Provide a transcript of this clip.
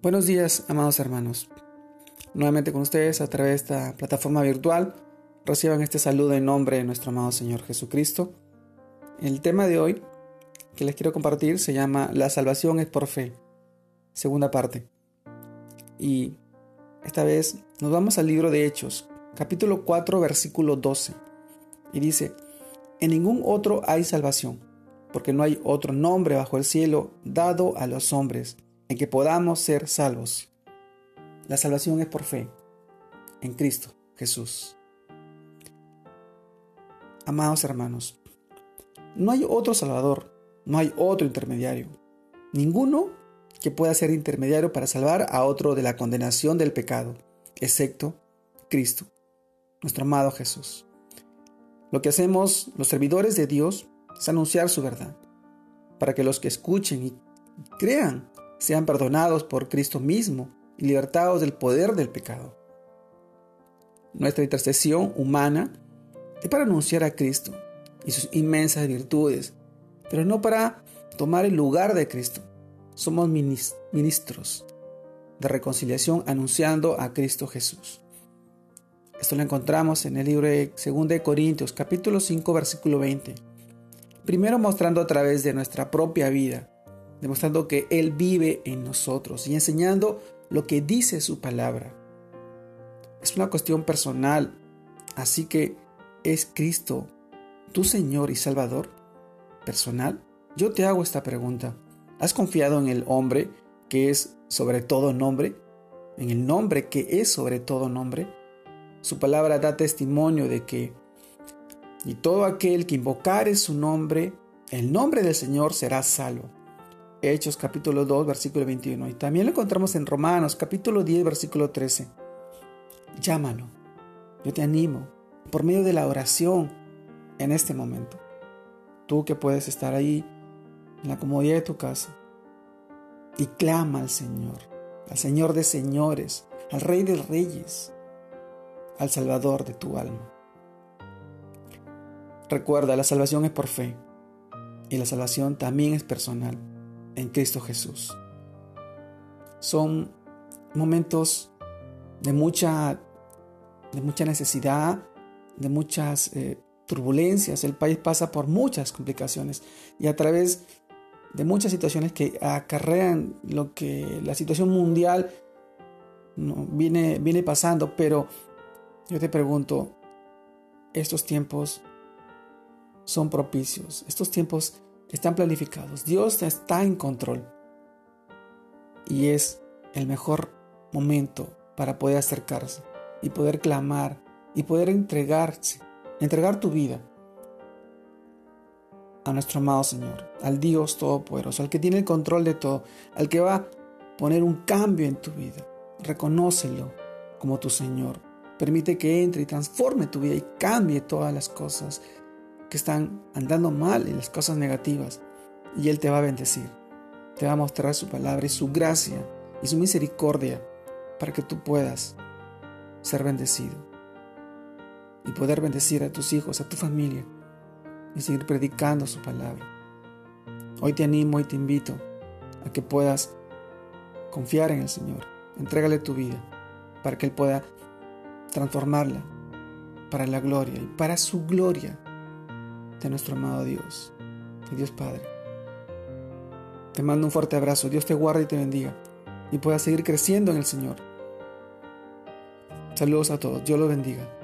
Buenos días, amados hermanos. Nuevamente con ustedes a través de esta plataforma virtual. Reciban este saludo en nombre de nuestro amado Señor Jesucristo. El tema de hoy que les quiero compartir se llama La salvación es por fe. Segunda parte. Y esta vez nos vamos al libro de Hechos, capítulo 4, versículo 12. Y dice, En ningún otro hay salvación, porque no hay otro nombre bajo el cielo dado a los hombres en que podamos ser salvos. La salvación es por fe en Cristo Jesús. Amados hermanos, no hay otro Salvador, no hay otro intermediario, ninguno que pueda ser intermediario para salvar a otro de la condenación del pecado, excepto Cristo, nuestro amado Jesús. Lo que hacemos los servidores de Dios es anunciar su verdad, para que los que escuchen y crean sean perdonados por Cristo mismo y libertados del poder del pecado. Nuestra intercesión humana es para anunciar a Cristo y sus inmensas virtudes, pero no para tomar el lugar de Cristo. Somos ministros de reconciliación anunciando a Cristo Jesús. Esto lo encontramos en el libro de 2 de Corintios, capítulo 5, versículo 20. Primero mostrando a través de nuestra propia vida demostrando que Él vive en nosotros y enseñando lo que dice su palabra. Es una cuestión personal, así que ¿es Cristo tu Señor y Salvador personal? Yo te hago esta pregunta. ¿Has confiado en el hombre que es sobre todo nombre? ¿En el nombre que es sobre todo nombre? Su palabra da testimonio de que y todo aquel que invocare su nombre, el nombre del Señor será salvo. Hechos capítulo 2, versículo 21. Y también lo encontramos en Romanos capítulo 10, versículo 13. Llámalo. Yo te animo por medio de la oración en este momento. Tú que puedes estar ahí en la comodidad de tu casa y clama al Señor, al Señor de señores, al Rey de reyes, al Salvador de tu alma. Recuerda, la salvación es por fe y la salvación también es personal en Cristo Jesús. Son momentos de mucha, de mucha necesidad, de muchas eh, turbulencias. El país pasa por muchas complicaciones y a través de muchas situaciones que acarrean lo que la situación mundial viene, viene pasando. Pero yo te pregunto, estos tiempos son propicios, estos tiempos están planificados. Dios está en control. Y es el mejor momento para poder acercarse y poder clamar y poder entregarse, entregar tu vida a nuestro amado Señor, al Dios Todopoderoso, al que tiene el control de todo, al que va a poner un cambio en tu vida. Reconócelo como tu Señor. Permite que entre y transforme tu vida y cambie todas las cosas que están andando mal y las cosas negativas. Y Él te va a bendecir. Te va a mostrar su palabra y su gracia y su misericordia para que tú puedas ser bendecido y poder bendecir a tus hijos, a tu familia y seguir predicando su palabra. Hoy te animo y te invito a que puedas confiar en el Señor. Entrégale tu vida para que Él pueda transformarla para la gloria y para su gloria de nuestro amado Dios, y Dios Padre. Te mando un fuerte abrazo, Dios te guarde y te bendiga, y puedas seguir creciendo en el Señor. Saludos a todos, Dios los bendiga.